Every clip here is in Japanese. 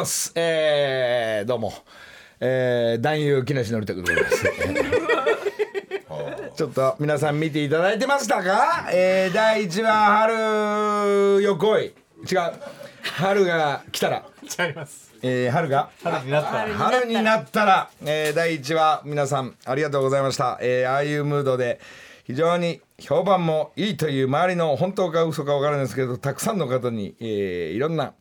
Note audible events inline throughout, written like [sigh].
ます。えー、どうも。えー、男優木梨憲武でございます。[laughs] ちょっと皆さん見ていただいてましたか？えー、第1話春よ来い。違う。春が来たら。違いますえー、春が？春になったら春になったら、えー、第1話皆さんありがとうございました、えー、ああいうムードで非常に評判もいいという周りの本当か嘘か分からないですけどたくさんの方に、えー、いろんな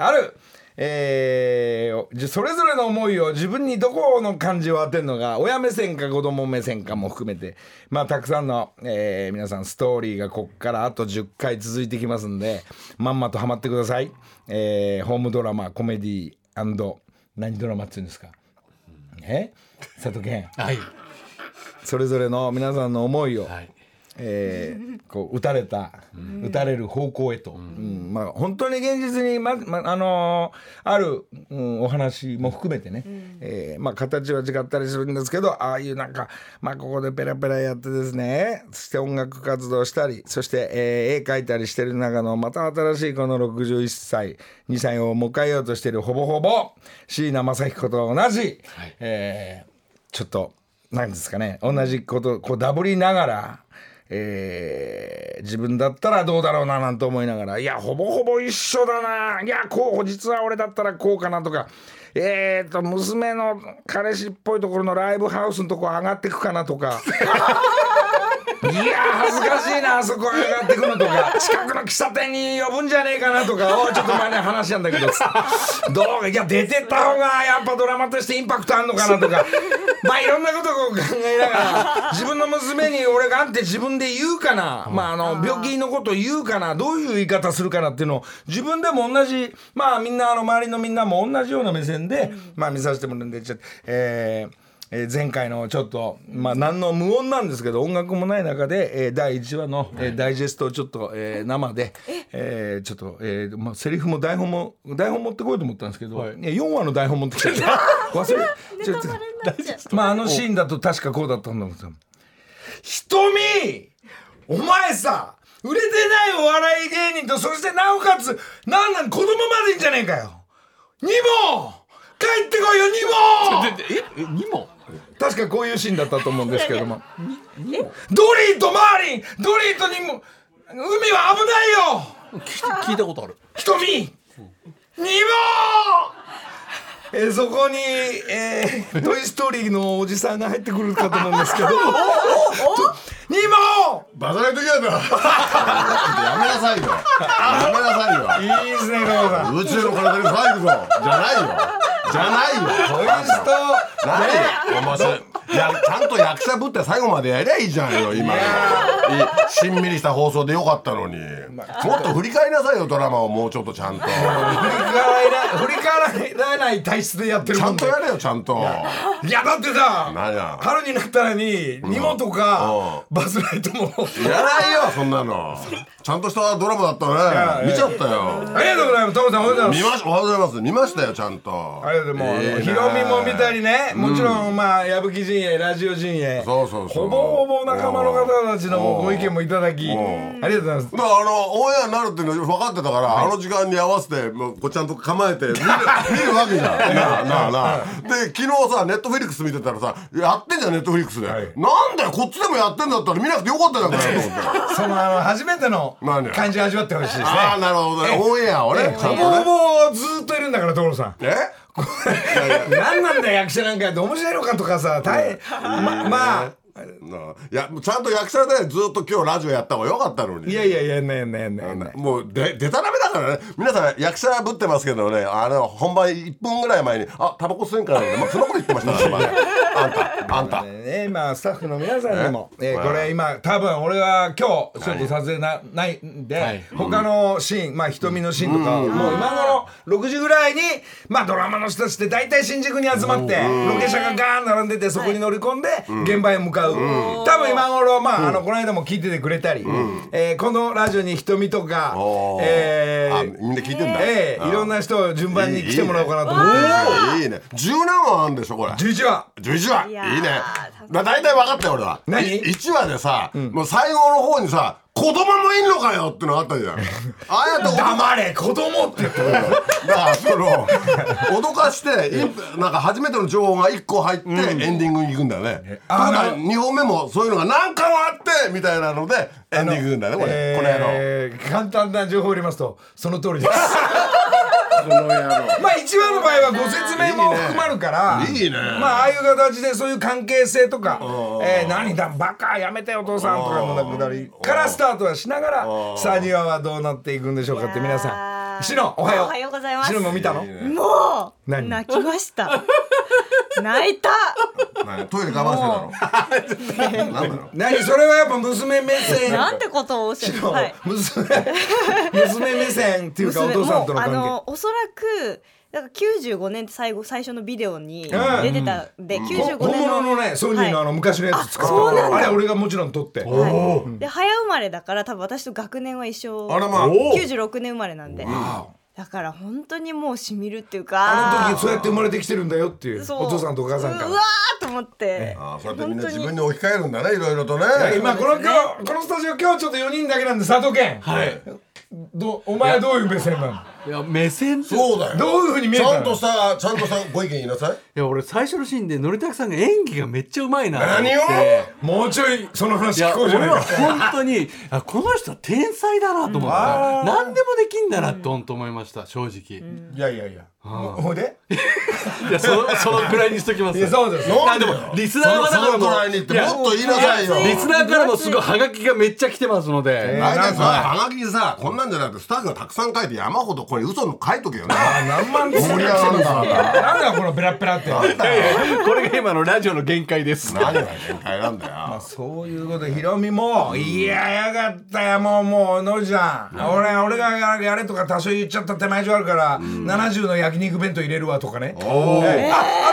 ある、えーじそれぞれの思いを自分にどこの感じを当てるのが親目線か子供目線かも含めてまあたくさんの、えー皆さんストーリーがこっからあと10回続いてきますんでまんまとハマってください、えーホームドラマコメディ何ドラマっていうんですか？え？佐藤健。はいそれぞれの皆さんの思いを、はいえーこう打たれた、打たれる方向へと、うん。まあ本当に現実にままあのーある、うん、お話も含めてね、えーまあ形は違ったりするんですけどああいうなんかまあここでペラペラやってですねそして音楽活動したりそして、えー絵描いたりしてる中のまた新しいこの61歳2歳を迎えようとしているほぼほぼ椎名正彦と同じ、えーちょっとなんですかね同じことこうダブりながら、えー自分だったらどうだろうななんて思いながらいやほぼほぼ一緒だないや候補実は俺だったらこうかなとかえーと娘の彼氏っぽいところのライブハウスのとこ上がっていくかなとか。[laughs] いや恥ずかしいなあそこ上がってくのとか。近くの喫茶店に呼ぶんじゃねえかなとかおいちょっと前に話したんだけどどう？いや出てった方がやっぱドラマとしてインパクトあんのかなとか。まあいろんなことを考えながら自分の娘に俺があって自分で言うかな、まああの病気のことを言うかな。どういう言い方するかなっていうのを自分でも同じまあみんなあの周りのみんなも同じような目線で、まあ見させてもらうんでちょっとえーえー前回のちょっとまあ何の無音なんですけど音楽もない中で、えー第1話の、えーダイジェストをちょっと、えー生で、え？ーちょっと、えーまあ、セリフも台本も台本持ってこようと思ったんですけど、い、や4話の台本持ってきちゃって忘れちょっと [laughs] まああのシーンだと確かこうだったんだもん瞳！お前さ売れてないお笑い芸人とそしてなおかつなんなん子供までいんじゃねえかよ。ニモ帰ってこいよニモええ？にも確かこういうシーンだったと思うんですけども。ドリーとマーリンドリーとニモ海は危ないよ。聞い聞いたことある。瞳。ニモえーそこに、えートイ・ストーリー」のおじさんが入ってくるかと思うんですけど。と [laughs] ニモバカな時やだやめなさいよ。やめなさいよ。いいですねさん宇宙の体に入るぞ。じゃないよ。じゃないよ。トイスト何お前それいやちゃんと役者ぶって最後までやりゃいいじゃんよ今しんみりした放送でよかったのに。もっと振り返りなさいよドラマをもうちょっとちゃんと。振り返ら振り返らない体質でやってるちゃもんとやれよちゃんと。いやだってさ何や。春になったらにニモとかバズ・ライトも。やらいよそんなの。ちゃんとしたドラマだったね。見ちゃったよ。ありがとうございます。トモさんおはようございます。見ましおはようございます。見ましたよちゃんと。ありがとうござヒロミも見たりね。もちろんまあ矢吹陣営ラジオ陣営。そうそうそう。ほぼほぼ仲間の方たちのもうご意見もいただきあん。りがとうございます。あのオンエアになるっていうの分かってたから、あの時間に合わせてもうこうちゃんと構えて見るわけじゃん。[laughs] なあなあなあ。で昨日さネットフリックス見てたらさやってんじゃんネットフリックスで、い。なんだよこっちでもやってんだったら見なくてよかったじゃんかよと思って。その初めての感じを味わってほしいですね。ああなるほどね。オンエアをねほぼほぼずっといるんだから所さん。え？何なんだよ役者なんか。って面白いのかとかさ大変。ままあないやちゃんと役者でずっと今日ラジオやった方がよかったのに。いやいやいやねえねえねえねもうででたらめだからね皆さん役者ぶってますけどねあの本番1分ぐらい前に「あタバコ吸えんからね」まあ、そんなこと言ってましたから、ね、あんたあんたねまあスタッフの皆さんにも、ええーこれ今多分俺は今日ちょっと撮影なないんで、はい他のシーンまあ瞳のシーンとか、もう今頃6時ぐらいにまあドラマの人たちって大体新宿に集まって、ロケ車がガーン並んでてそこに乗り込んで現場へ向かう、多分今頃まあ,、あのこの間も聞いててくれたり、えーこのラジオに瞳とかえあーみんな聞いてんだ、えーいろんな人を順番に来てもらおうかなと思って。いいね。十何話あるんでしょこれ。11話。11話。いいね。だ大体分かったよ俺は。何？1話でさ、もう最後の方にさ子供もいんのかよってのあったじゃんあ [laughs] あやって黙れ子供って言ってる [laughs] だからその脅かしてインプなんか初めての情報が1個入ってエンディングに行くんだよね。とあか2本目もそういうのが何回もあってみたいなのでエンディング行くんだよねこれ、この野郎。えー簡単な情報を入れますとその通りです。[laughs] まあ一話の場合はご説明も含まるから。いいね。まあああいう形でそういう関係性とか「えー何だバカやめてお父さん」とかのくだりからスタートはしながらさあ2話はどうなっていくんでしょうかって皆さん。しのおはようおはよう。ございますしの？も見たのもう何？泣きました [laughs] 泣いた。何トイレ我慢してたの？何なの何それはやっぱ娘目線。なんてことをおっしゃる。のはい。娘娘目線っていうかお父さんとのもうあ関のおそらくだから95年って最後最初のビデオにうん。出てたんで、95係本年の物のねソニーのあの昔のやつ使ったそうなんだ。あれ俺がもちろん撮って。はい。で早生まれだから多分私と学年は一緒。あらまあ。96年生まれなんでだから本当にもうしみるっていうかあの時そうやって生まれてきてるんだよっていうお父さんとお母さんから。うわーと思って。ああそうやってみんな自分に置き換えるんだねいろいろとね。今この今日このスタジオ今日ちょっと4人だけなんで佐藤健。はい。どお前はどういう目線なの？いや目線そうだよ。どういうふうに見えたの？ちゃんとさちゃんとさご意見言いなさい。いや俺最初のシーンでのりたくさんが演技がめっちゃうまいな何を？もうちょいその話聞こうじゃない俺はか本当にあこの人は天才だなと思った何でもできんだなって本当思いました正直。いやいやいやほいで？[laughs] いやそのそのくらいにしときます。いやそうですなんでもリスナーからもそのくらいに言ってもっと言いなさいよ。リスナーからもすごいハガキがめっちゃ来てますので、あいなんかつさはがきさこんなんじゃなくてスタッフがたくさん書いて山ほどこれ嘘の書いとけよね何万つ盛り上がるんだなんだこのペラペラって。なんだよ。これが今のラジオの限界です。何が限界なんだよ。[laughs] そういうことでヒロミも「いややがったよもうもうのりちゃん。俺俺がやれとか多少言っちゃった手前上あるから70の焼肉弁当入れるわ」とかね。あ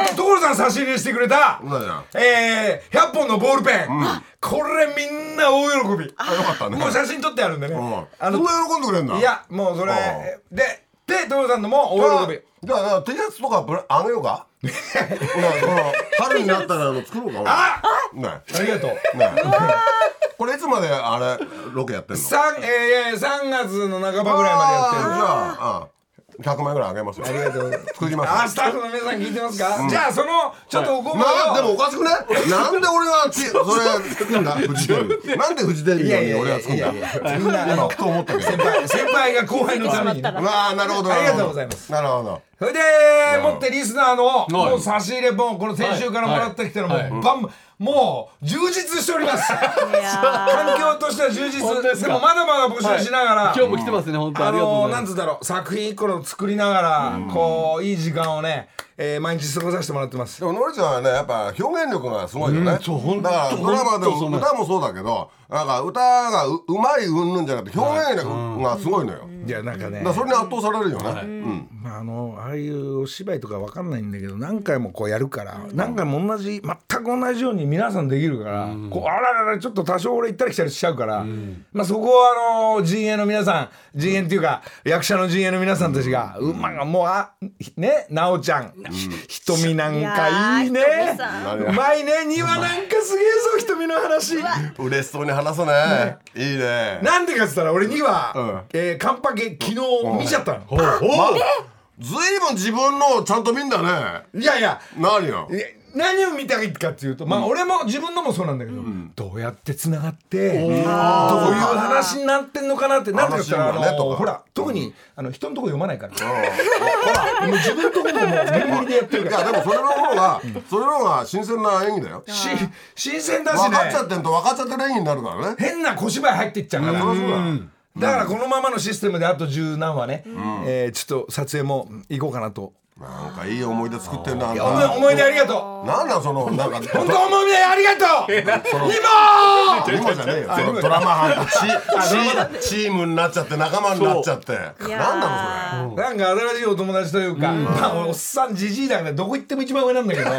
あと所さん差し入れしてくれた。えー、100本のボールペン、これみんな大喜び。あよかったね。もう写真撮ってあるんでね、うん。あのそんな喜んでくれんだ。いやもうそれあでで所さんのも大喜び。じゃあじゃあ T シャツとかあげようか？[laughs] 春になったらあの作ろうか [laughs] あね。ありがとう。ね。[laughs] これいつまであれロケやってんの？三えー、3月の半ばぐらいまでやってる。じゃああ100枚ぐらいあげますよ。ありがとうございます。作りますあスタッフの皆さん聞いてますか、じゃあそのちょっとおこぼれなでもをおかしくね？なんで俺がち [laughs] それ作るんだ？フジテレビなんでフジテレビに俺が作るんだ今ふと思ったけど。先輩先輩が後輩のために。ねまあなるほど。なるほどありがとうございます。なるほど。それでもってリスナーのい。もう差し入れ本この先週からもらってきてるのもはい。バンバンもう充実しております。環境としては充実。ですか？でもまだまだ募集しながら、今日も来てますね本当あありがとうのー、ございます。なんつうんだろう。作品一個の作りながら、こういい時間をね、えー、毎日過ごさせてもらってます。でものりちゃんはねやっぱ表現力がすごいよね、うんそうほんとだからドラマでも歌もそうだけどなんか歌がううまいうんぬんじゃなくて表現力がすごいのよ、いやなんかね。それに圧倒されるよね、うん。まあ、あのああいうお芝居とかわかんないんだけど何回もこうやるから、何回も同じ全く同じように皆さんできるから、こうあらららちょっと多少俺行ったり来たりしちゃうから、まあ、そこはあの陣営の皆さん陣営っていうか役者の陣営の皆さんたちが、うまがもうあね奈緒ちゃん、[laughs] 瞳なんかいいね。うまいね。庭なんかすげえぞ瞳の話。嬉しそうに話すね。いいね。なんでかっつったら俺には、うん。えーカンパケ昨日見ちゃったの。まずいぶん自分のちゃんと見んだね。いやいや。何よ？いや何を見たいかっていうと、まあ俺も自分のもそうなんだけど、どうやってつながってどういう話になってんのかなってなんて言ったら、ねほら特にあの人のとこ読まないから、ほらもう自分のとこももう無理でやってるいから。やでもそれの方がそれの方が新鮮な演技だよ。し新鮮だし分かっちゃっねてんと分かっちゃってる演技になるからね。変な小芝居入っていっちゃうから、そうだだからこのままのシステムであと十何話ね、えーちょっと撮影も行こうかなとなんかいい思い出作ってんなあんいや思いた。思い出ありがとなんなんそのなんかう本当思い出ありがとう。今！今じゃねえよ。そのドラマ班とチチチームになっちゃって仲間になっちゃって。いやーなんなのそれなんか新しいお友達というか、まあおっさんじじいだからどこ行っても一番上なんだけど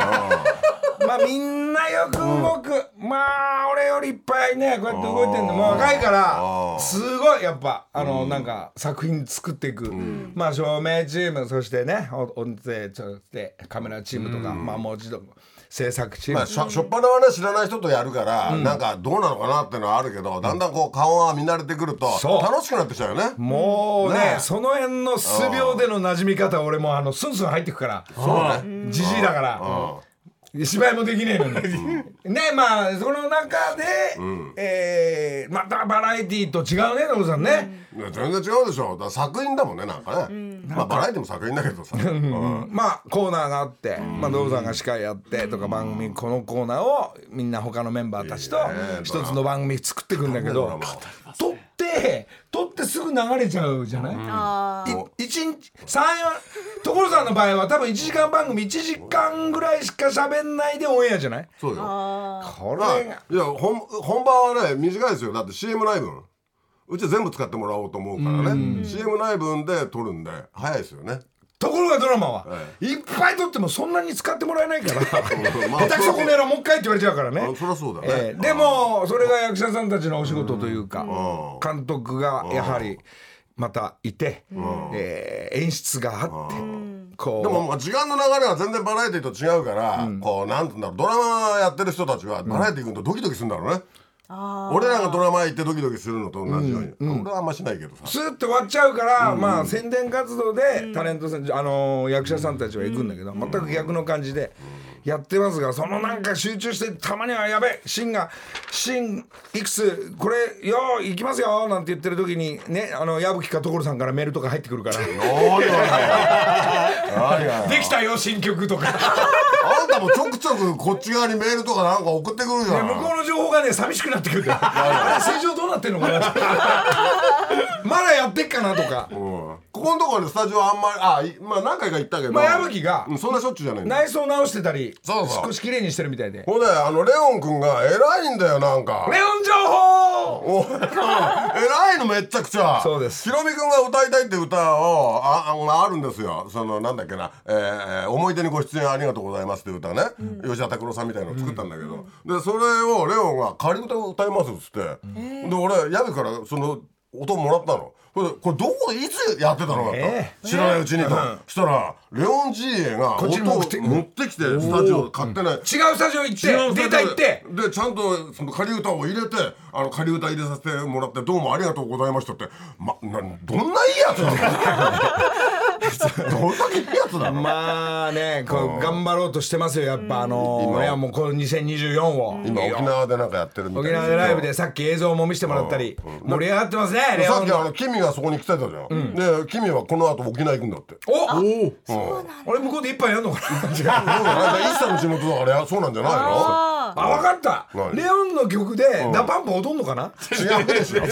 まあみんなよく動く、まあ俺よりいっぱいねこうやって動いてんの。もう若いからうん。すごいやっぱあの、なんか作品作っていく、まあ照明チームそしてねお音声そしてカメラチームとか、まあもちろん制作チーム、まあ、しょしょっぱなはね知らない人とやるから、なんかどうなのかなっていうのはあるけど、だんだんこう顔が見慣れてくると楽しくなってきちゃうよね。もうねねえ。その辺の数秒での馴染み方俺もあのスンスン入ってくから。そうね。じじいだから芝居もできねえのに。[laughs] ねまあその中で、えーまたバラエティーと違うねノブさんね、いや全然違うでしょ。だから作品だもんねなんかね、まあバラエティも作品だけどさ、うん。まあコーナーがあって、まあ、ノブさんが司会やってとか番組このコーナーをみんな他のメンバーたちといいね一つの番組作っていくんだけどドラマ撮って撮ってすぐ流れちゃうじゃない、あー。い一日三四所さんの場合は多分1時間番組1時間ぐらいしか喋んないでオンエアじゃない？そうよ。あこれが。や本本番はね短いですよ。だって CM ない分うち全部使ってもらおうと思うからね。CM ない分で撮るんで早いですよねところがドラマは、えいっぱい撮ってもそんなに使ってもらえないから [laughs] まあ下手くそこの野郎もう一回って言われちゃうからねあそりゃそうだね、えーでもそれが役者さんたちのお仕事というかん。監督がやはりまたいて、えー演出があってこう。でもまあ時間の流れは全然バラエティと違うから、こうなんていうんだろうドラマやってる人たちはバラエティ行くとドキドキするんだろうね、あ俺らがドラマ行ってドキドキするのと同じように、俺はあんましないけどさ。スーッと終わっちゃうから、まあ宣伝活動でタレントさん、あのー役者さんたちは行くんだけど、全く逆の感じでやってますがそのなんか集中してたまにはやべえ芯が芯いくつこれよー行きますよなんて言ってる時にねあの矢吹か所さんからメールとか入ってくるから。できたよ新曲とかあんたもちょくちょくこっち側にメールとかなんか送ってくるじゃん向こうの情報がね寂しくなってくるんだよあれ正常どうなってんのかなまだやってっかなとかうんここのところにスタジオあんまりあいまあ何回か行ったけど。まあ矢吹がうんそんなしょっちゅうじゃないんだ。よ内装直してたりそうそう。少し綺麗にしてるみたいでほんであのレオン君が偉いんだよなんか。レオン情報！お [laughs] 偉いのめっちゃくちゃ。そうです。ヒロミ君が歌いたいって歌をあああるんですよ。そのなんだっけな、えー思い出にご出演ありがとうございます」って歌ね、吉田拓郎さんみたいなの作ったんだけど、でそれをレオンが仮歌を歌いますっつって、で俺矢部からその音もらったのこれこれどこでいつやってたのかと、え。知らないうちにと、したらレオン GA がちに持って持ってきてスタジオ買ってない違うスタジオ行って。データ行って。でちゃんとその仮歌を入れてあの仮歌入れさせてもらってどうもありがとうございましたって。まなどんないいやつなの？[laughs] どんだけいいやつなの、まあねこう頑張ろうとしてますよやっぱあの今。いやもうこの2024を。今沖縄でなんかやってるみたい沖縄でライブでさっき映像も見せてもらったり。盛り上がってますねさっきあのキミがそこに来てたじゃん、でキミはこの後沖縄行くんだって。おうん俺向こうで一杯やんのかな？[laughs] そう。んか一茶の地元だからやそうなんじゃないの？ああ分かった。何？レオンの曲でDA PUMP踊んのかな？違うでしょ。違 [laughs] う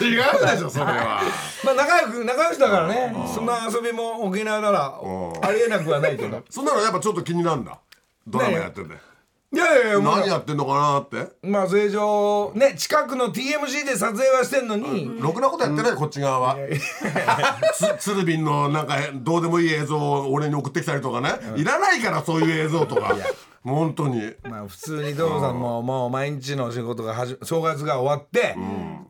違うでしょそれは。[laughs] まあ仲良く仲良しだからね。そんな遊びも沖縄ならありえなくはないけど。そんなのやっぱちょっと気になるんだ。ドラマやってていやいや何やってんのかなって。まあ成城ね近くの TMC で撮影はしてんのに。ろくなことやってない、こっち側は。つ鶴瓶のなんかどうでもいい映像を俺に送ってきたりとかね、いらないからそういう映像とか。本当に。まあ普通に道さん。ももう毎日の仕事がはじ正月が終わって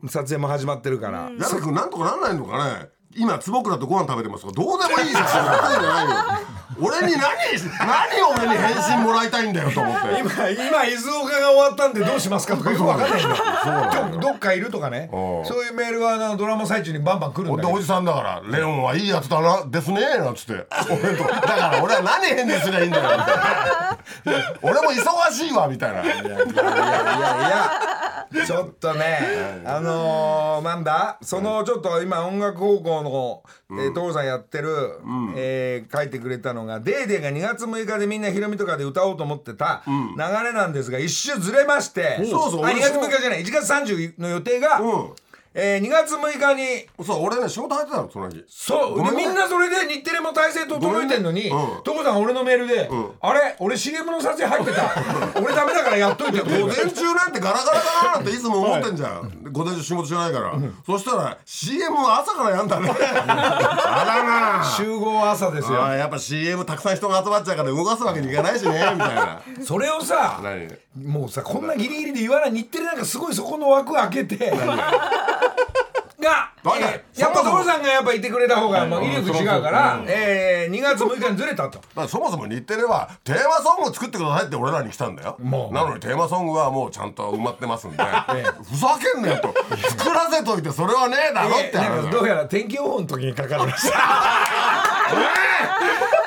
撮影も始まってるから。矢部君なんとかなんないのかね。今坪倉とご飯食べてますどうでもいい写真やってんじゃないよ俺に何何俺に返信もらいたいんだよと思って。今今伊豆岡が終わったんでどうしますかとかよく分かんないんだよ。どどっかいるとかね。うん。そういうメールがあのドラマ最中にバンバン来るんだけど。でおじさんだから「レオンはいいやつだなですね」なんつって。俺とだから俺は何返事すりゃいいんだよみたいな。俺も忙しいわみたいな。いやいやいやいやちょっとねあのー、なんだ？そのちょっと今音楽高校の、えー、父さんやってる、えー書いてくれたのが「デーデーが2月6日でみんなヒロミとかで歌おうと思ってた流れなんですが一周ずれましてそうそう。あ2月俺そう6日じゃない。1月30の予定が、うんえー、2月6日にそう俺ね仕事入ってたのその日。そうみんなそれで日テレも体制整えてんのにごめんね。うん。所さん俺のメールで「あれ俺 CM の撮影入ってた。[laughs] 俺ダメだからやっといて」午前中なんてガラガラかななんていつも思ってんじゃん、で午前中仕事しないから、そしたら CM は朝からやんだね。[laughs] あらな集合朝ですよ。やっぱ CM たくさん人が集まっちゃうから動かすわけにいかないしねみたいな。それをさ何？もうさこんなギリギリで言わない日テレなんかすごいそこの枠開けてが、誰えーやっぱ所さんがやっぱいてくれた方が威力違うから、えー、2月6日にずれたと。そもそも日テレはテーマソングを作ってくださいって俺らに来たんだよ。なのにテーマソングはもうちゃんと埋まってますんで、ふざけんなよと。作らせといてそれはねえだろってえーどうやら天気予報の時にかかりました。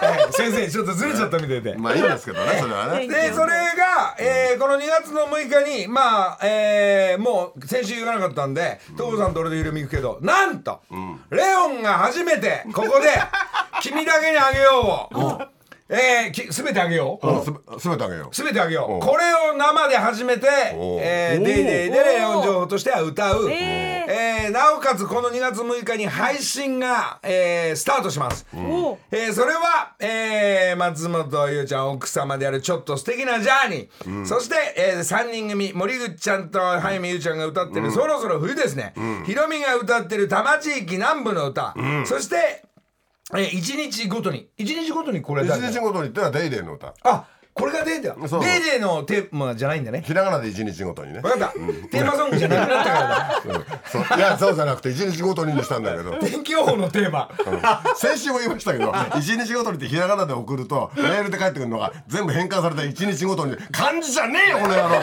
え [laughs] ー先生ちょっとずれちゃったみたいで。まあいいんですけどねそれはね。でそれが、えーこの2月の6日にまあ、えーもう先週言わなかったんで所さんと俺で緩み行くけどなんと、レオンが初めてここで「君だけにあげようを」えーき全てあげよう。うんすすべてあげよう。すべてあげよおうこれを生で初めて「おえー、デイデイでレオン情報としては歌う、え。えーなおかつこの2月6日に配信が、えースタートします、おえーそれは、えー松本優ちゃん奥様であるちょっと素敵なジャーニー、そして、え3人組森口ちゃんと早見優ちゃんが歌ってる、そろそろ冬ですね、ひろみが歌ってる多摩地域南部の歌、そして、えー、1日ごとに。1日ごとにこれ一日ごとに言ったらデイデイの歌。あこれがデータそう。デーデーのテーマじゃないんだね。ひらがなで一日ごとにね。分かった、テーマソングじゃなくなったからだ。そう。いやそうじゃなくて一日ごとににしたんだけど。天気予報のテーマ。先週も言いましたけど一日ごとにってひらがなで送るとメールで返ってくるのが全部変換された一日ごとに漢字じゃねえよこの野郎と。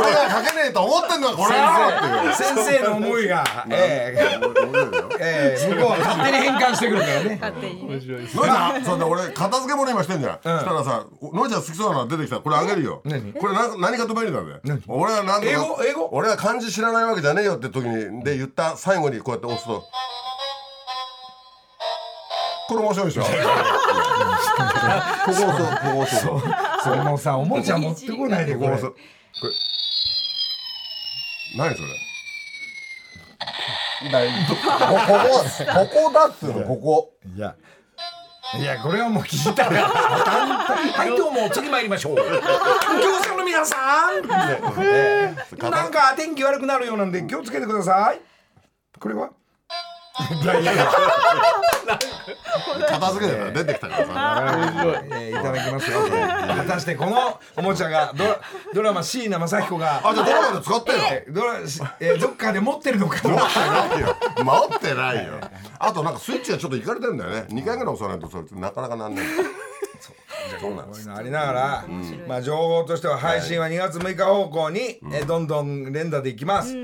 俺が書けねえと思ってんのはこれ野郎っていう。先生の思いが、えーえー向こうは勝手に変換してくるからね。勝手にそうだ俺片付け物今してんじゃん、そしたらさのりちゃん好きそうなの出てきた。これあげるよ。何？これな何かと便利なんだよ俺は何とか。英語？英語？俺は漢字知らないわけじゃねえよって時にで言った最後にこうやって押すと。これ面白いでしょ？ここ押そうここ押そうそのさおもちゃ持ってこないでこれ。これ何それだいここ [laughs] ここだっつうのここ。いやいやこれはもう聞いたら [laughs] はいどうも次参りましょう。右京さんの皆さん、えー。なんか天気悪くなるようなんで気をつけてください。これは？いやいやいや片付けたら出てきたからさ。えーいただきますよ。果たしてこのおもちゃがドラドラマ椎名正彦があじゃあドラマで使ってよえドラえーどっかで持ってるのか持ってないよ。持ってないよあとなんかスイッチがちょっといかれてるんだよね。2回ぐらい押さないとそれなかなかなんないそう。なんです。ありながら、まあ情報としては配信は2月6日方向に、えーどんどん連打でいきます、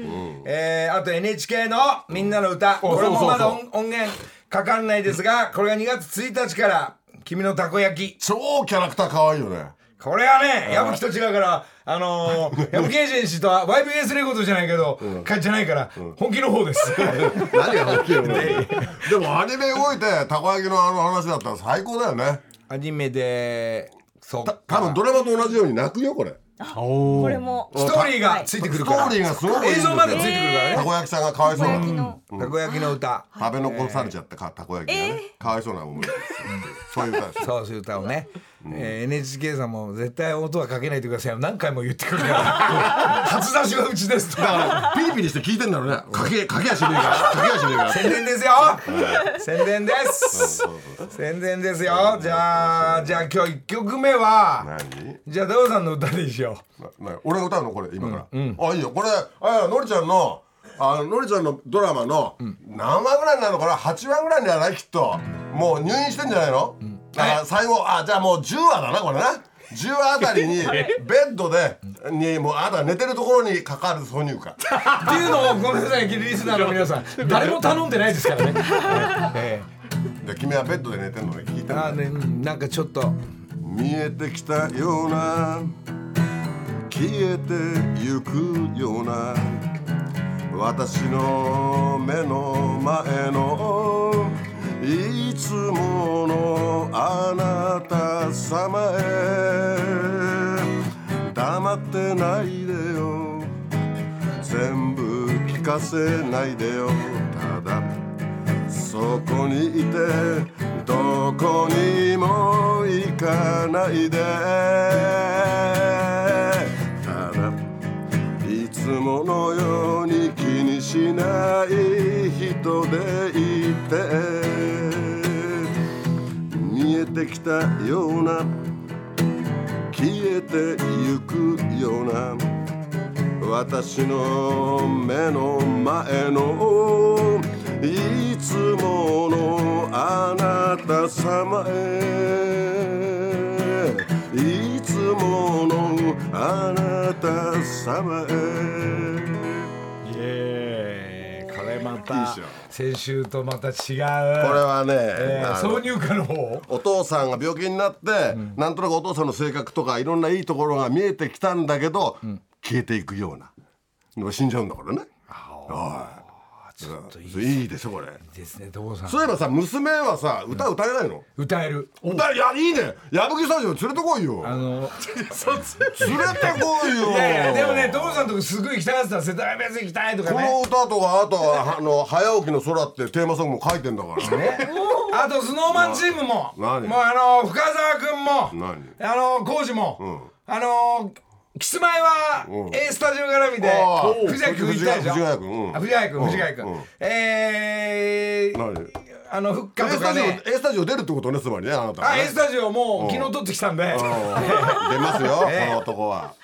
えーあと NHK の「みんなの歌。これもまだ音音源かかんないですがこれが2月1日から「君のたこ焼き。超キャラクター可愛いよね」これはね矢吹と違うからあのー、矢吹エージェンシーとは YBS レコードじゃないけど、かじゃないから本気の方です。[laughs] 何が大きいよねでもアニメ動いてたこ焼きのあの話だったら最高だよね。アニメでそう。た多分ドラマと同じように泣くよこれ。これも。ストーリーがついてくるから。ストーリーがすごくい映像までついてくるからね。たこ焼きさんがかわいそうなたこ焼きの。たこ焼きの歌。食べ残されちゃってかたこ焼きがね。かわいそうな思いです。そういう歌そういう歌をね、えー NHK さんも絶対音はかけないでくださいよ。何回も言ってくるから。[laughs] 初出しはうちですと。だからピリピリして聞いてんだろうね。かけかけやしねえから。かけやしねえから。宣伝ですよ。宣伝です。宣伝ですよ。じゃあじゃあ今日1曲目は何？じゃあダオさんの歌でしよなな俺が歌うの？これ今から、あいいよ。これあのりちゃんのあののりちゃんのドラマの何話ぐらいになるのかな？8話ぐらいにはないきっと。もう入院してんじゃないの、だから最後あじゃあもう10話だなこれな。10話あたりに [laughs] ベッドでにもうあなたが寝てるところにかかる挿入歌。う [laughs] っていうのをごめんなさいリスナーの皆さん。誰も頼んでないですからね、[laughs] えで君はベッドで寝てんのね聞いてんの。ーあーねなんかちょっと。見えてきたような消えてゆくような私の目の前のいつものあなた様へ。黙ってないでよ。全部聞かせないでよ。ただそこにいてどこにも行かないで。ただいつものように気にしない人でいて。てきたような消えてゆくような私の目の前のいつものあなた様へいつものあなた様へ。ーイこれまいいたっしょ先週とまた違う。ここれはね、えー挿入歌の方お父さんが病気になって、なんとなくお父さんの性格とかいろんないいところが見えてきたんだけど、消えていくような死んじゃうんだからねはいいいでしょこれ。ですね所さん。そういえばさ娘はさ歌歌えないの、歌える。歌いやいいね。矢吹スタジオ連れてこいよ。あの [laughs] 連れてこいよ。いやいやでもね所さんとこすごい行きたかったら世田谷ベース行きたいとかこのね歌とかあとはあの早起きの空ってテーマソングも書いてんだから。[laughs] ねあとスノーマンチームも。もう何あの深澤君も。何あの浩二も。あのキスマイは A スタジオ絡みで藤谷君行ったでしょ？谷君藤ヶ谷君うん。藤ヶ谷君。えー何？あの復活とスタジオかね A スタジオ出るってことねつまりねあなたあ A スタジオもう昨日撮ってきたんで。うん。出ますよ、え [laughs] えこの男は、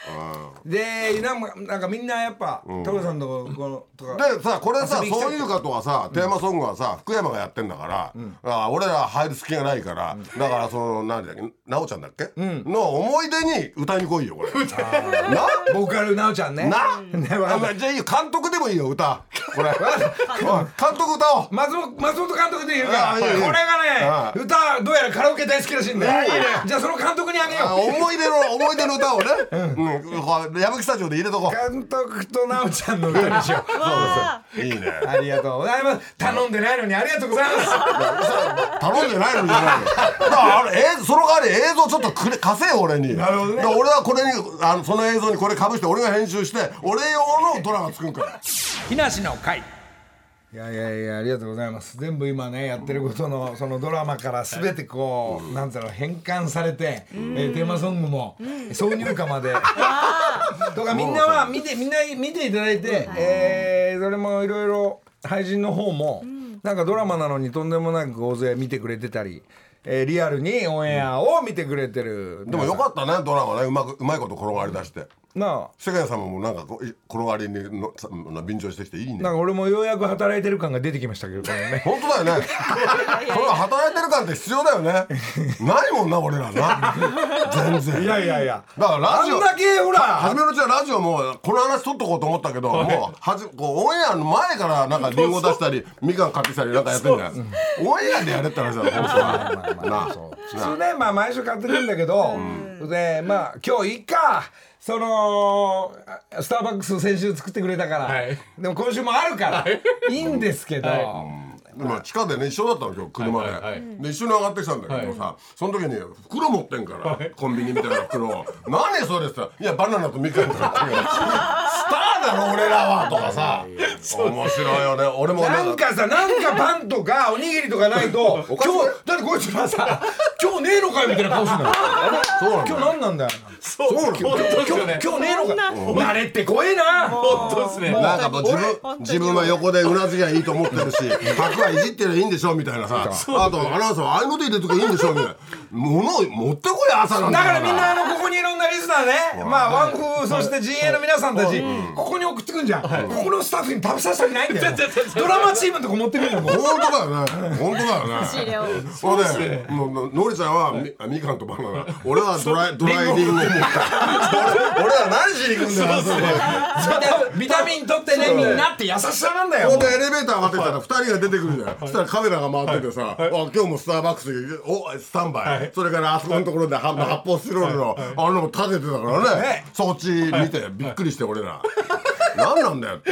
でなんかなんかみんなやっぱ所さんのとここのとうんかでさこれさそういうかとはさ、テーマソングはさ福山がやってんだから、あ俺ら入る隙がないから、だからその何だっけ奈緒ちゃんだっけ、の思い出に歌いに来いよこれ。[laughs] な？ボーカルなおちゃんね。な、[laughs] じゃあいいよ監督でもいいよ歌。これ。監督歌おう。松本松本監督で言うかこれがあね歌どうやらカラオケ大好きらしいんで。じゃあその監督にあげよあ思い出の思い出の歌をね、うん。スタジオで入れとこう。監督となおちゃんの歌にしよう。[laughs] わういいね。ありがとうございます。頼んでないのにありがとうございます。[laughs] 頼んでないのにじゃないよだからあれ映像その代わり映像ちょっとくれ貸せよ俺に。なるほどね。俺はこれにあのその映像にこれかぶして俺が編集して俺用のドラマ作るから。木梨の会いやいやいやありがとうございます。全部今ねやってることのそのドラマから全てこう、なんだろう変換されて、えーテーマソングも、挿入歌まで。[laughs] とかみんなは見てみんな見ていただいて、えーそれもいろいろ配信の方も、なんかドラマなのにとんでもなく大勢見てくれてたり、えーリアルにオンエアを見てくれてる。でもよかったねドラマね。うまくうまいこと転がり出してなあ。世界様もなんかこうい転がりにのさ便乗してきていいね。なんか俺もようやく働いてる感が出てきましたけどこれね。本当だよね。それは働いてる感って必要だよね。[laughs] ないもんな俺らな。全然。いやいやいや。だからラジオあんだけほら。初めのうちはラジオもこの話取っとこうと思ったけど、もうはじこうオンエアの前からなんかリンゴ出したりみかん買ってきたりなんかやってんじゃんオンエアでやれって話だろ本当は。普通ね。まあ毎週買ってくるんだけど、でまあ今日いいかそのあスターバックス先週作ってくれたから、はい。でも今週もあるから、い、いんですけど、今地下でね一緒だったの今日車で,、はいはい。はいで一緒に上がってきたんだけどさ、その時に袋持ってんから、コンビニみたいな袋を「何それ?」って言ったら「いやバナナとみかんとかってスターだろ俺らは」とかさ。面白いよね。俺もなんかさなんかパンとかおにぎりとかないと今日だってこいつらさ今日ねえのかよみたいな顔するんだよ。そうなんだ今日何なんだよそうなんだ今日今日ねえのか。慣れって怖えな。本当ですね。なんかもう自分自分は横でうなずきゃいいと思ってるし [laughs] 白はいじってりゃいいんでしょみたいなさ。あとアナウンサーはああいうこと入れときゃいいんでしょみたいな。ものを持ってこい朝なんだかだから。らみんなあのここにいろんなリスナーね。まあワンフそして陣営の皆さんたちここに送ってくんじゃん。ここのスタッフに食べさせたくないんだよ。ドラマチームのとこ持ってくるんだもん本当だよね。本当だよね。そうののりちゃんはみかんとバナナ。俺はドライドライリンゴ [laughs] 俺俺は何しに行くんだよあそこビタミン取ってねみんなって優しさなんだよ。ここでエレベーター上がってきたら2人が出てくるじゃんそしたらカメラが回っててさ「あ今日もスターバックスでおスタンバイ」それからあそこのところで発泡スチロールのあのも立ててたからね。ねそっち見てびっくりして俺ら。何なんだよって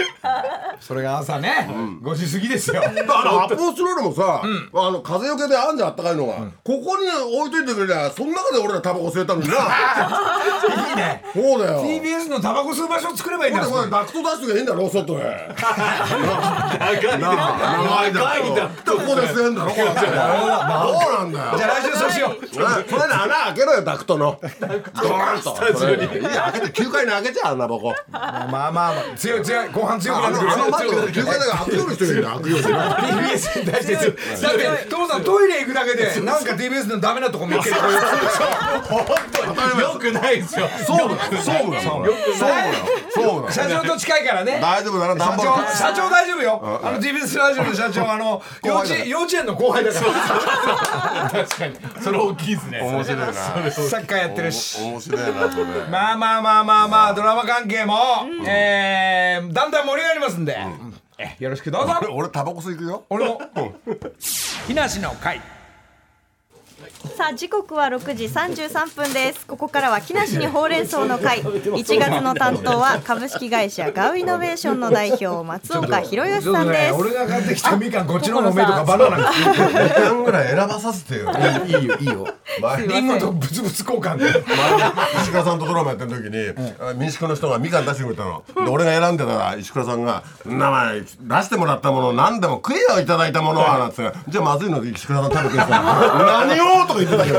それが朝ね5時過ぎですよ。だから発泡スチロールもさ、あの風よけであんじゃんあったかいのが、ここに置いといてくれりゃその中で俺らタバコ吸えたのにな。[laughs] いいね。そうだよ。TBS のタバコ吸う場所作ればいいんだこれダクト出しときゃいいんだろ外へ。長いな。あ長いダクトでここで吸えんだろこうやってそうなんだよじゃあ来週そうしよう。ね。それで穴開けろよダクトの。ドーンと。それいい開けて9階に開けちゃう穴ぼこ。まあまあまあ強い強い。後半強くなあってくるのあのマッチ9回だから悪用の人がいるよ悪用 TBS に対してだって父さんトイレ行くだけでなんか TBS のダメなとこ見つけてこういうよくないですよ。そうだよそうだよそうだよそうだよ社長と近いからね。大丈夫だな。社長社長大丈夫よ。あの TBS ラジオの社長あの幼稚園幼稚園の後輩だから。確かに。それ大きいですね。面白いな。サッカーやってるし。面白いなそれ。まあまあまあまあまあドラマ関係も、えーだんだん盛り上がりますんで、えよろしくどうぞ。俺 [laughs] 俺タバコ吸いくよ。俺も。木梨の会さあ時刻は6時33分です。ここからは木梨にほうれん草の会。[laughs] 1月の担当は株式会社ガウイノベーションの代表松岡弘義さんです。俺が買ってきたみかんこっちの方のめとかバナナが。2巻ぐらい選ばさせてよ。いいよいいよ。前リンゴとブツブツ交換で。石倉さんとドラマやってる時に、民宿の人がみかん出してくれたの。で俺が選んでたら石倉さんが「名前出してもらったもの何でも食えよいただいたものは」なんつって「じゃあまずいので石倉さん食べてください」[laughs] 何を?」とか言ってたけど。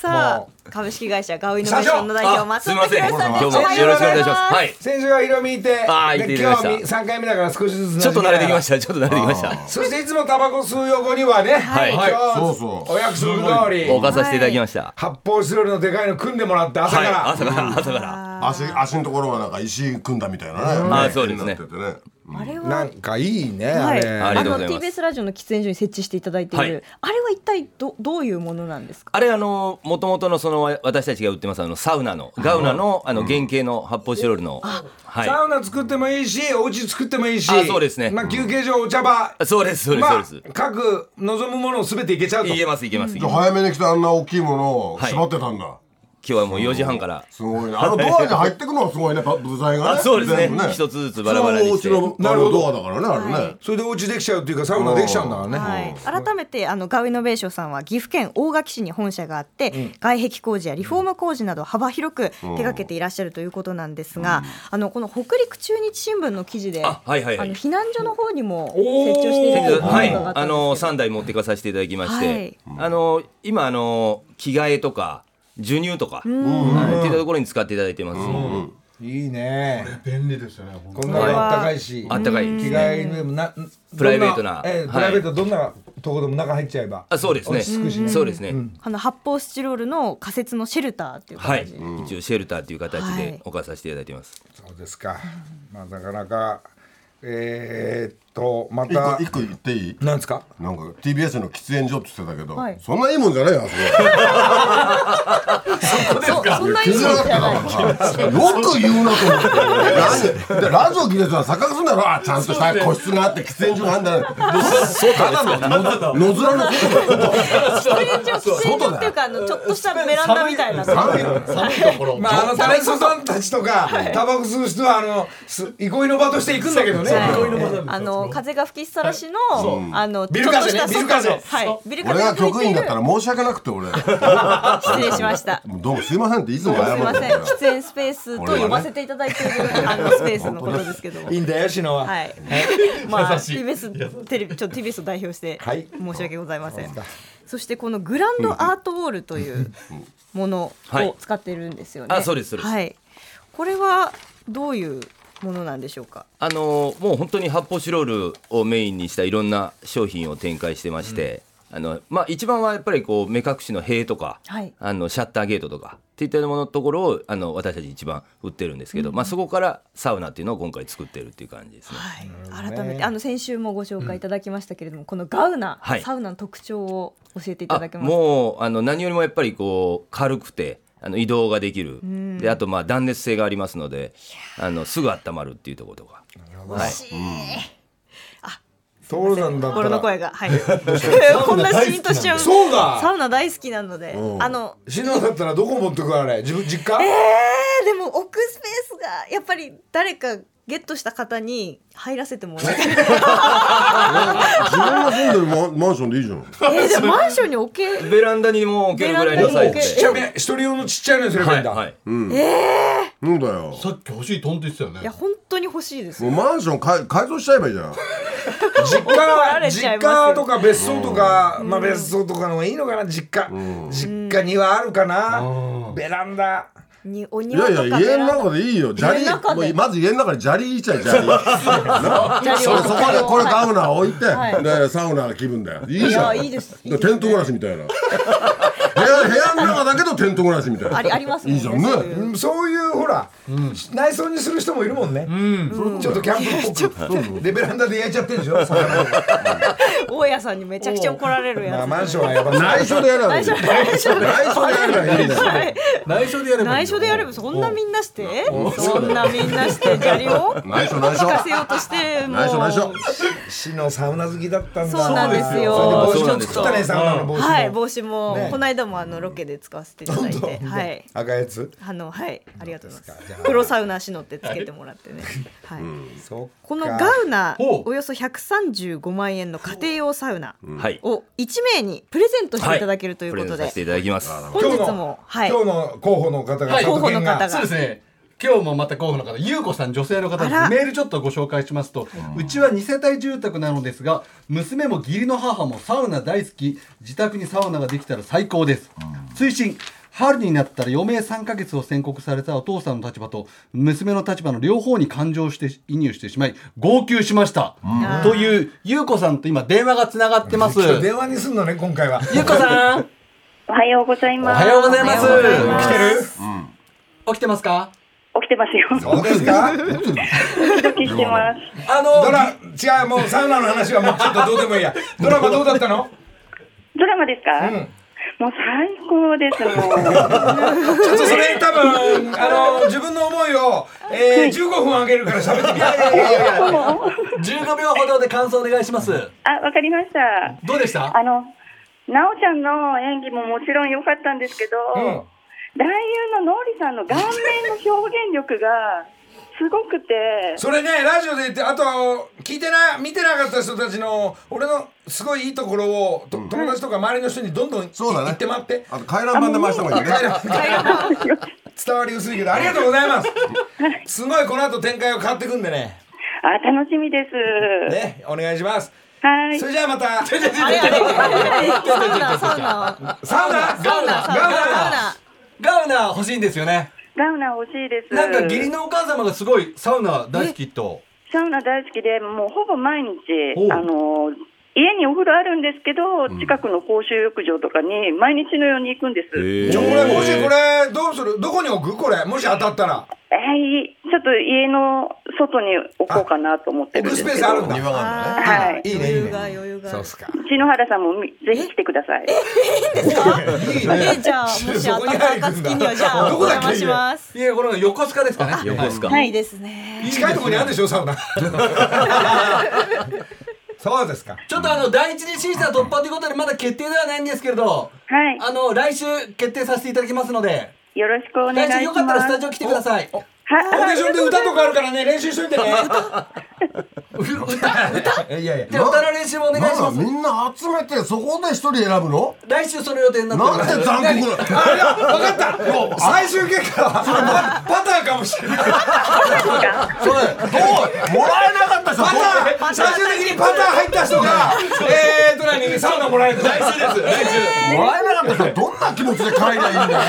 さあ株式会社ガウイノベーションの代表あ松す。いません岡弘さんです今日もよろしくお願いします。はい。先週はヒロミいてあーい。ていただきました。で今日は3回目だから少しずつちょっと慣れてきましした。ちょっと慣れてきました。たそしていつもタバコ吸う横にはねはい。そうそうお約束通り置かさせていただきました。発泡スチロールのでかいの組んでもらって朝かはい。ら、朝から。朝から。足足のところはなんか石組んだみたいなね、あそうですね。なっててねあれはなんかいいね、はい、あれ。ありがとうございます。の TBS ラジオの喫煙所に設置していただいている、はい。あれは一体どどういうものなんですか？あれあのもともとのその私たちが売ってますあのサウナのガウナのあの原型の発泡スチロールのはい。サウナ作ってもいいしお家作ってもいいしあそうですね。まあ、休憩所お茶場、そうですそうですまあそうです、各望むものを全ていけちゃうと。いけますいけますいじゃけます。あ早めに来てあんな大きいものをはい。縛ってたんだ、今日はもう4時半から。すごいね。あのドアに入ってくのはすごいね。パ部材がね。あそうですね。全部一つずつバラバラにして。そのお家のあのドアだからね。あれね、はい。それでお家できちゃうっていうかサウナできちゃうんだからね、はい、改めてあのガウイノベーションさんは岐阜県大垣市に本社があって、外壁工事やリフォーム工事など幅広く手掛けていらっしゃるということなんですが、あのこの北陸中日新聞の記事であはいはいはい。避難所の方にも設置をしているということがはいあったんですけど。あの3台持ってかさせていただきまして、はい。あの今あの着替えとか授乳とか、はい。っていったところに使っていただいてます、いいね。便利ですよねこんなのあったかいし、あったかい。着替えにもなプライベートな。ええはい。プライベートどんなとこでも中入っちゃえば。あそうですね。落ち着くしねそうですね、あの発泡スチロールの仮設のシェルターっていうはい。形で、一応シェルターという形はい。で置かさせていただいてます、そうですか、まあなかなかえー、っとま一た個一個言っていい？なんですか？なんか TBS の喫煙所って言ってたけど、はい。そんないいもんじゃないよあそこ。[laughs] そそんな意味じゃない。よく言うなと思って。何？でラジオ聞いてたら錯覚するんだろ。あちゃんとした個室があって喫煙所があるんだよただのの野面の。外だ喫煙所喫煙所っていうかあのちょっとしたベランダみたいな寒い寒いところまああのタレントさんたちとかタバコ吸う人はあのす憩いの場として行くんだけどね。はい。あの風が吹きさらしのあのビル風ねビル風。はい。ビル風俺が局員だったら申し訳なくて俺。[laughs] 失礼しました。どうもすいませんっていつも謝すみません。喫煙スペースと呼ばせていただいているあのスペースのことですけども。いいんだよシノは、はい。まあ TBS テレビちょっと TBS を代表してはい。申し訳ございません。そしてこのグランドアートウォールというものを使っているんですよね。あそうですそうです。はい。これはどういうものなんでしょうか？あのもう本当に発泡スチロールをメインにしたいろんな商品を展開してまして、あのまあ、一番はやっぱりこう目隠しの塀とか、はいあのシャッターゲートとかっていったもののところをあの私たち一番売ってるんですけど、まあ、そこからサウナっていうのを今回作ってるっていう感じですね。はい。改めてあの先週もご紹介いただきましたけれども、このガウナ、はいサウナの特徴を教えていただけあますか？もうあの何よりもやっぱりこう軽くてあの移動ができる、であとまあ断熱性がありますのであのすぐ温まるっていうところとか。はい。そうなんだったら。心の声が、はい。[laughs] こんなシーンとしちゃう。そうだサウナ大好きなので、あのシノだったらどこ持ってくあれ？自分実家、えー、でも置くスペースがやっぱり誰かゲットした方に入らせてもらいたい。[laughs] 自分が住んでるママンションでいいじゃん。えー、じゃあマンションに置け。ベランダにも置けるぐらいのサイズ。ちっちゃめ一人用のちっちゃいのにすればいいんだ、はいはい。そうだよ。さっき欲しいトンって言ってたよね。いや本当に欲しいですもうよ。マンション改改造しちゃえばいいじゃん。実ら家実家とか別荘とか、まあ別荘とかの方がいいのかな実家、実家にはあるかな、ベランダにおい庭とかやいや家の中でいいよ。砂利もうまず家の中に砂利いっちゃい砂利。そ [laughs] そこでこれサウナ置いて、はい。でサウナの気分だよ。いいじゃん。いいです。テント暮らしみたいな部屋部屋の中だけどテント暮らしみたいな。ありありますもいいじゃんね。そういう。うんそういうほら、内装にする人もいるもんね、ちょっとキャンプっぽく。でベランダで焼いちゃってるでしょ魚大家さんにめちゃくちゃ怒られるやあマンションはやばい内緒でやればいいんだよ内緒でやればいいんだよはい内緒でやればいい内緒でやればそんなみんなして？そんなみんなして砂利を？[laughs] 内緒内緒。聞かせようとしてもう。内緒内緒。市のサウナ好きだったんだ。そうなんですよ。それで帽子も作ったねサウナの帽子も、はい帽子も、ね。この間もあのロケで使わせていただいてはい。赤いやつ？あのはい。ありがとうございます。プロサウナしのってつけてもらってね。[laughs] はい、そっかこのガウナおよそ135万円の家庭用サウナはい。を1名にプレゼントしていただけるということで、プレゼントさせていただきます。本日もはい。今日の候補の方がはい。候補の方が。そうですね今日もまた候補の方ゆうこさん女性の方ですメールちょっとご紹介しますと、うちは2世帯住宅なのですが娘も義理の母もサウナ大好き。自宅にサウナができたら最高です、推進春になったら余命3ヶ月を宣告されたお父さんの立場と娘の立場の両方に感情して移入してしまい号泣しました、というゆうこさんと今電話がつながってます。電話にすんのね今回は。ゆうこさん。おはようございおます。はようございます。おはようございます。来てる？起きてますか？起きてますよ。そうですか？ドキドキしてます。あのドラ違うもうサウナの話はもうちょっとどうでもいいや。[laughs] ドラマどうだったの？ドラマですか、ん。もう最高ですもん。ちょっとそれ多分あの自分の思いを、えー、15分あげるから喋ってみて15秒ほどで感想お願いします。あ、わかりました。どうでした？あの、なおちゃんの演技ももちろん良かったんですけど、うん男優のノーリさんの顔面の表現力がすごくて、それねラジオで言ってあと聞いてな見てなかった人たちの俺のすごいいいところをと友達とか周りの人にどんどんそうだね。言って回って。あと回覧板で回した方がいいね伝わり薄いけどありがとうございます。すごいこの後展開が変わってくんでね。あ、楽しみです。ねお願いします。はい。そ。れじゃあまた。サウナサウナサウナサウナガウナ欲しいんですよね。ガウナ欲しいです。なんか義理のお母様がすごいサウナ大好きと。サウナ大好きで、もうほぼ毎日あの、家にお風呂あるんですけど、近くの公衆浴場とかに毎日のように行くんです。じゃあこれもしこれどうする？どこに置く？これ。もし当たったらえー、ちょっと家の外に置こうかなと思ってるんですけど。スペースあるんだ庭があるんだ。ねはい。いいねいいね余裕が余裕が。そうっすか。篠原さんもみぜひ来てください。えじゃあもし当たった暁にはじゃあどおこだ。っけ邪魔します。いやこれ横須賀ですかね。横須賀。い。いですね。近いところにあるでしょサウナ。[laughs] そうですか。ちょっとあの第一次審査突破ということでまだ決定ではないんですけれど。はい。あの来週決定させていただきますのでよろしくお願いします。よかったらスタジオ来てください。オーディションで歌とかあるからね練習しといてね [laughs] いやいやじゃあ歌の練習もお願いします。なんだみんな集めてそこで一人選ぶの？来週その予定になってなんで残酷なあいや分かった。もう最終結果はパパターかもしれない。それどうもらえなかった人パター。最終的にパター入った人が [laughs] えーと何サウナもらえる来週です来週もらえなかった人どんな気持ちで帰りゃいいんだよ。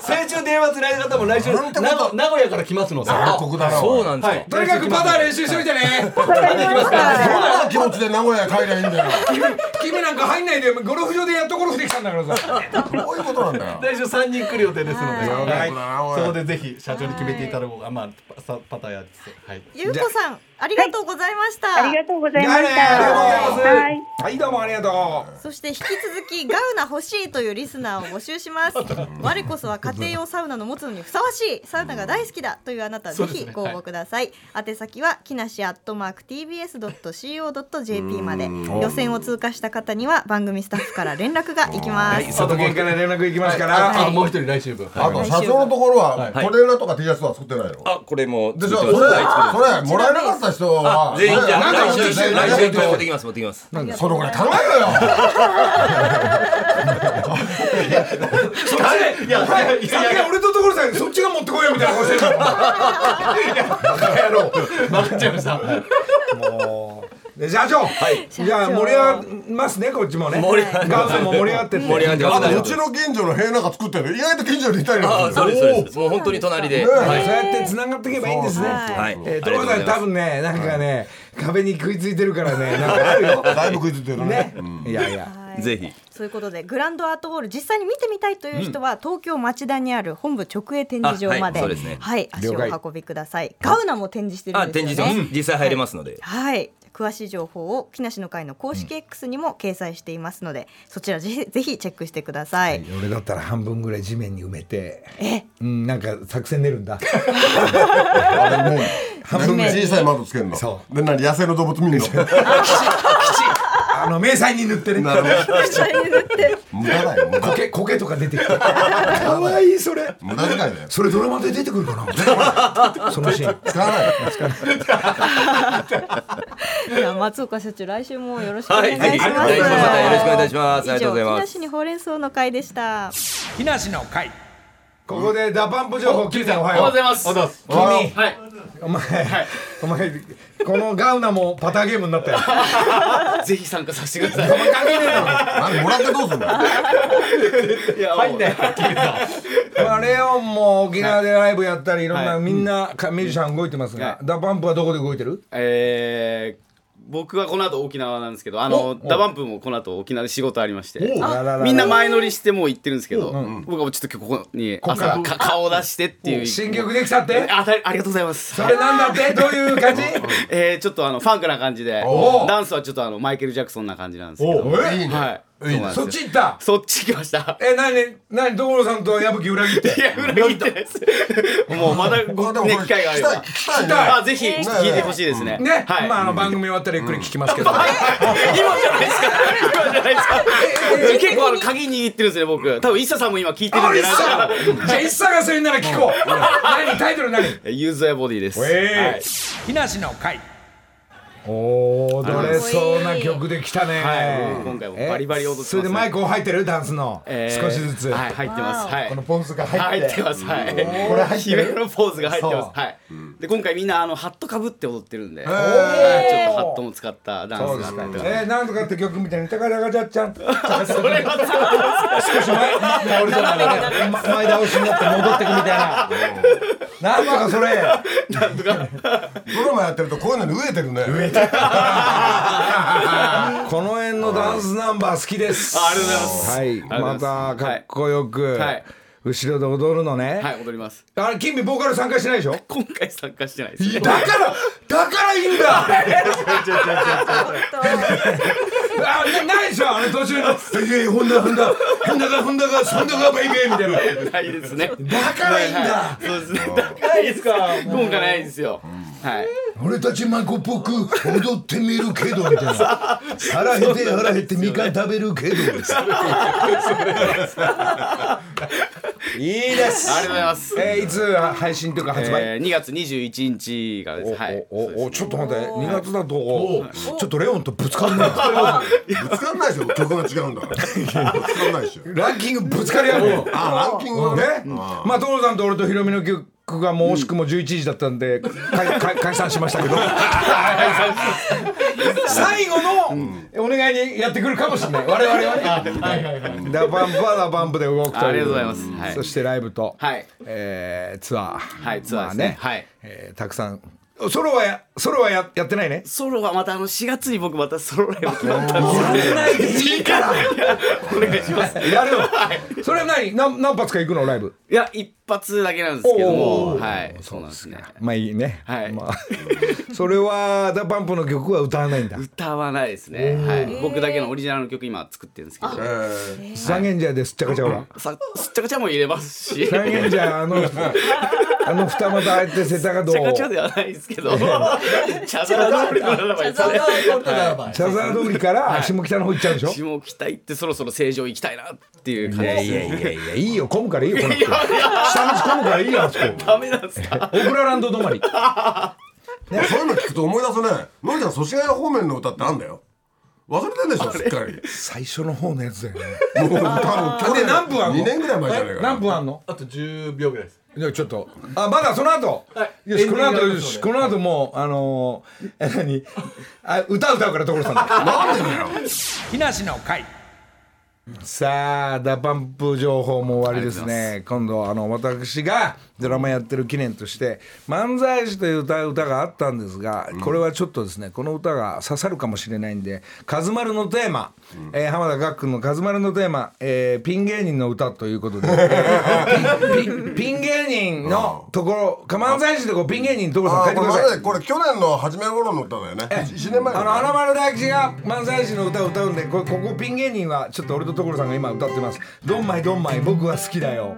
[laughs] 成虫電話つないだ方も来週なんてこと。名古屋から来ますので。残酷だなそうなんですか、はい。とにかくパター練習しといてねどんな気持ちで名古屋へ帰りゃいいんだよ。君なんか入んないでゴルフ場でやっとゴルフできたんだからさ。どういうことなんだよ。来週3人来る予定ですので、はい。そこでぜひ社長に決めていただこう。あまあパパターやつはい。ゆうこさんありがとうございました。ありがとうございましじゃあねありがとうございます。た。はい。はいどうもありがとそして引き続きガウナ欲しいというリスナーを募集します。[laughs] 我こそは家庭用サウナの持つのにふさわしいサウナが大好きだというあなたぜひご応募ください、宛先は木梨アットマーク TBS.CO.JP まで。予選を通過した方には番組スタッフから連絡がいきます、う佐藤健から連絡いきますから、あともう一人来週分。あと社長のところははい。トレーナーとか T シャツは作ってないの？あこれもでしょそれそれはい。もらえなかった人は。全員じゃあなんか来週来週持ってきます持ってきます。そのぐらい考えろよ。いやいやいさっき俺と所さんそっちが持ってこいよみたいな顔してるの。バカ野郎。分かっちゃいましたもうで社長、じゃあ盛り上がりますねこっちもね。盛り上がりガウさんも盛り上がって盛り上がってうちの近所の塀なんか作ってるの意外と近所にいたりそうですそうです。もう本当に隣で、はい。そうやって繋がっていけばいいんですね。はい。所さん多分ねなんかね壁に食いついてるからねなんかあるよ。[laughs] だいぶ食いついてるね。ね。いやいや。はい。ぜひ。そういうことでグランドアートウォール実際に見てみたいという人は、東京町田にある本部直営展示場まで、あはい足を運びください。ガウナも展示してるあんですよね。展示してます、実際入れますので、はい。詳しい情報を木梨の会の公式 X にも掲載していますので、そちらぜひぜひチェックしてください。俺だったら半分ぐらい地面に埋めて、え、うんなんか作戦練るんだ。あれね半分小さい窓つけるの？そで何？野生の動物見るの？[laughs] あの [laughs] 迷彩に塗ってるほど。実際に塗って。無駄だよ無駄苔苔とか出てきて。[laughs] 可愛いそれ。無駄遣いだよそれドラマで出てくるかな？[laughs] そのシーン。使わない [laughs] では松岡社長来週もよろしくお願はいいします。はい来週またよろしくお願いいたしますありがとうございます以上木梨にほうれん草の会でした。木梨の会。ここでダパンプ情報聞いたおはよう。おはようございます。君、はい。お前、お前このガウナもパターゲームになったよ。[laughs] ぜひ参加させてください。何もらってどうすんの？いや、入んない。まあ、レオンも沖縄でライブやったりいろんな、みんなかミュージシャン動いてますが、はい。 DA PUMPはどこで動いてる？えー、僕はこの後沖縄なんですけど、あの DA PUMPもこの後沖縄で仕事ありまして。みんな前乗りしてもう行ってるんですけど、僕はもうちょっと今日ここに朝か顔を出してっていう。新曲できたって？あたありがとうございます。それなんだって？[laughs] どういう感じ？[laughs] えー、ちょっとあのファンクな感じで。ダンスはちょっとあのマイケル・ジャクソンな感じなんですけど。はいそっち行った？そっち行きました。え何何？所さんと矢吹裏切って？いや裏切ってないです。[laughs] もうまだごね機会があれば。聞きたい聞きたいねあぜひ聞いてほしいですね。ね、はい。まああの番組終わったらゆっくり聞きますけど、[laughs] 今じゃないですか。今じゃないですか。[laughs] 結構あの鍵握ってるんですね僕。多分イッサさんも今聞いてるんあじゃないかじゃあ一茶がそれなら聞こう。何？タイトル何？ユーズアボディです、えはい。木梨の会おー踊れそうな曲できたね、はい。今回もバリバリ踊ってますそれでマイクを入ってるダンスの、えー少しずつ、はい入ってます。はい。このポーズが入って、入ってます。はい。これ入ってのポーズが入ってます。はいで今回みんなあのハットかぶって踊ってるんで、ちょっとハットも使ったダンスがあったりとか。えー、なんとかって曲みたいに「たかだかじゃっちゃん」[laughs] それは少し前前倒しになって戻ってくみたいな。なんとかそれ。ドラマやってるとこういうのに飢えてるね。飢えて [laughs] この辺のダンスナンバー好きです。あありがとうございます。はい。またかっこよく、はい後ろで踊るのね、はい踊ります。あれ金美ボーカル参加してないでしょ？今回参加してないですね。だからだからいいんだ。[laughs] あなないでしょあの途中の「いやいやホンダホンダホンダがホンダがソンダがベイベー」みたいなないですねだからいいんだはいそうですねないですか今回ないんですよはい。俺たちマコっぽく踊ってみるけどみたいな。腹減って腹減ってみかん食べるけど。いいです。ありがとうございます。えーいつ配信というか発売、えー2月21日からです。はい。おおおちょっと待って。2月だとちょっとレオンとぶつかんない。ぶつかんないでしょ。曲が違うんだから。ぶつかんないでしょ。ランキングぶつかり合うよ。あランキングね。まあ所さんと俺とヒロミの曲がもう惜しくも11時だったんで、かいかい解散しましたけど。[laughs] 最後のお願いにやってくるかもしれない。我々はね。 DA PUMPは DA PUMPで動くという。ありがとうございます。はい。そしてライブと、はい。えーツアー。はいツアーですね。はい。えーたくさん。ソロはやソロはややってないね？ソロはまたあの4月に僕またソロライブ決まったんですよ。ないでいいから。お願いしますやるよそれは何何何発か行くの？ライブ。いや一発だけなんですけどおもー。はい。そうなんですね。まあいいね、はい。まあ、[laughs] それは DA PUMPの曲は歌わないんだ。歌わないですね。はい。僕だけのオリジナルの曲今作ってるんですけど。え三軒茶屋ですっちゃかちゃはさすっちゃかちゃも入れますし。三軒茶屋あのあの二股あえて世田がどう？ちゃかちゃではないですけど茶沢通りの名前ですね。茶沢通りから下北の方行っちゃうでしょ、下北行ってそろそろ正常行きたいなっていう感じ。いやですいやいやいやいいよ混むからいいよこの人。下道混むからいいよあそこ。ダメなんですかオクラランド止まり。ーそういうの聞くと思い出すね。のりちゃん祖師ヶ谷方面の歌ってあんだよ。忘れてんでしょすっかり。最初の方のやつだよね。もう多分去で年何分あんの？2年ぐらい前じゃないかな。何分あんの？あと10秒ぐらいですじゃあちょっと。あまだその後、はい。よしこの後よしこの後もうあのー、え何？[laughs] あ歌歌うから所さんなんでだよ。木梨の会さあダパンプ情報も終わりですね。今度あの私がドラマやってる記念として「漫才師」という歌歌があったんですが、これはちょっとですねこの歌が刺さるかもしれないんで「カズマルのテーマ」えー浜田岳君の「カズマルのテーマ」えーピン芸人の歌ということで。[laughs] ピン芸人のところか漫才師でこうピン芸人のところさん書いてあこれください。ねこれ去年の初め頃の歌だよね。1年前のあの花丸大吉が漫才師の歌を歌うんでこここピン芸人はちょっと俺と所さんが今歌ってます「どんまいどんまい僕は好きだよ」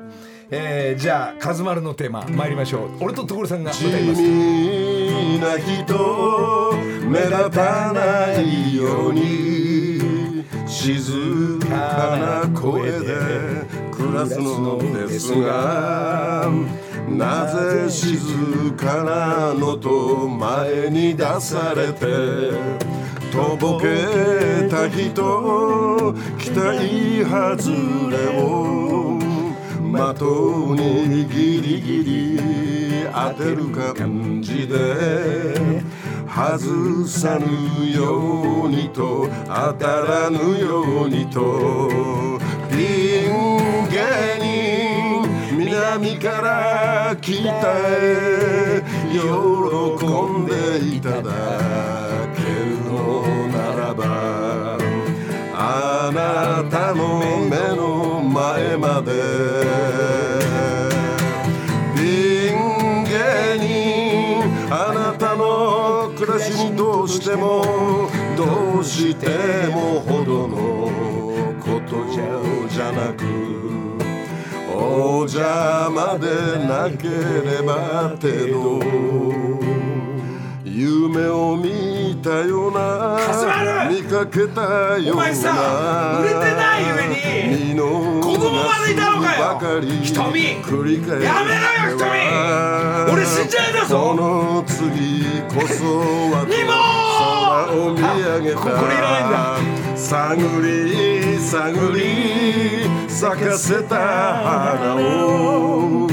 えー、じゃあ「カズマルのテーマ」参りましょう。俺と所さんが歌います。地味な人目立たないように静かな声で暮らすのですがなぜ静かなのと前に出されてとぼけた人期待外れを的にギリギリ当てる感じで外さぬようにと当たらぬようにとピン芸人南から北へ喜んでいただなたの目の前まで。ピン芸人あなたの暮らしにどうしてもどうしてもほどのことじゃなくお邪魔でなければ程度夢を見たような。見かけたような。お前さ売れてないゆえに子供までいたのかよ。瞳。やめろよ瞳。俺死んじゃうんだぞ。その次こそは空を見上げた。ここにいらないんだ。探り探り。咲かせた花を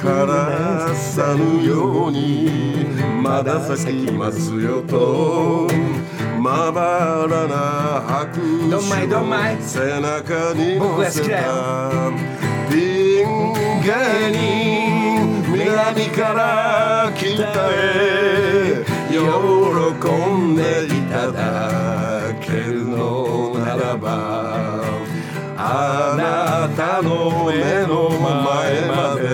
枯らさぬように。まだ咲きますよと。まばらな拍手どんまいどんまい。背中に乗せた。ピン芸人南から北へ。喜んでいただけるのならば。あなたの目の前まで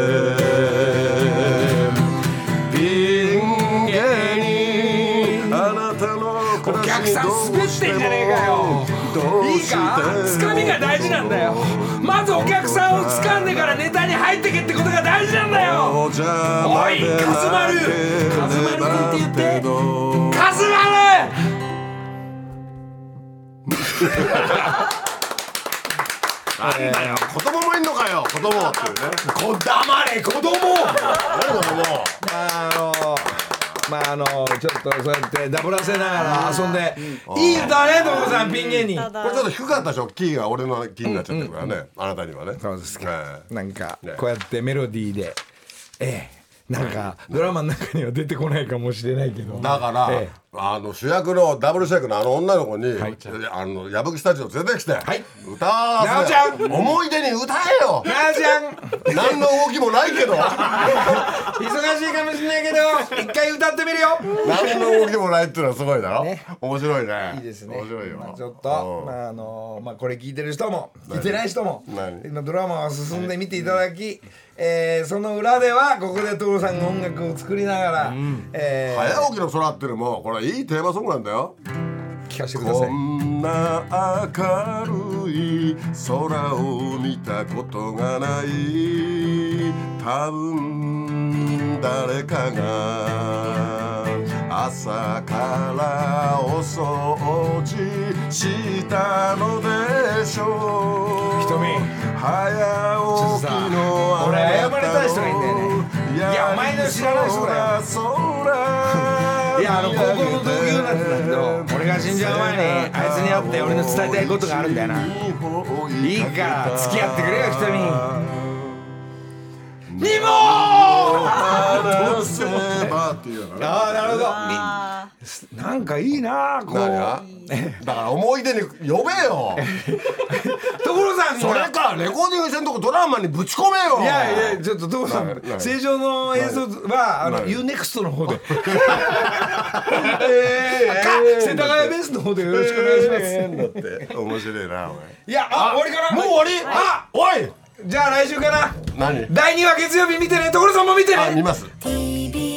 事なんだよ。おいカズマル。カズマル君って言って。カズマなんだよ。子供もいんのかよ。子供っていうね。れ子供。何子供？あのまああのちょっとそうやってダブらせながら遊んで。いい歌ね所さんピン芸人。これちょっと低かったでしょキーが俺のキーになっちゃってるからね、あなたにはね。そうですか。えなんかね。こうやってメロディーで。ええ。なんかドラマの中には出てこないかもしれないけど。えだから、ええあの主役のダブル主役のあの女の子に、あの矢吹スタジオ連れてきて、い。歌わせ。ちゃん。思い出に歌えよ。なあちゃん。何の動きもないけど。[laughs] 忙しいかもしれないけど一回歌ってみるよ。何の動きもないっていうのはすごいだろ、ね。面白いね。いいですね。面白いよ、まあ、ちょっと、うん。まああのまあこれ聞いてる人も聞いてない人も何？今ドラマが進んで見ていただき、えーその裏ではここで所さんが音楽を作りながら、えー早起きの空っていうのもこれいいテーマソングなんだよ。聞かせてくださこい。んな明るい空を見たことがない。多分誰かが朝からお掃除したのでしょう。瞳。早起きのあなたの俺謝りたい人がいんだよね。いやお前の知らない人だよ。空いやあの高校の同級なんだけど俺が死んじゃう前にあいつに会って俺の伝えたいことがあるんだよな。いいから付き合ってくれよ瞳に。も話せばっていうのかな。ああなるほど。あなんかいいなこう。何が？だから思い出に呼べよ。[laughs] 所さんそれがかレコーディングしてんとこドラマにぶち込めよ。いやいやちょっと所さん正常の映像はあのな UNEXT の方で。[laughs] か世田谷ベースの方でよろしくお願いします。えーだって。面白いなおいやあ終わりかな？前もう終わり？あおい！じゃあ来週かな。何？第2話月曜日見てね。所さんも見てね。あ見ます。TBS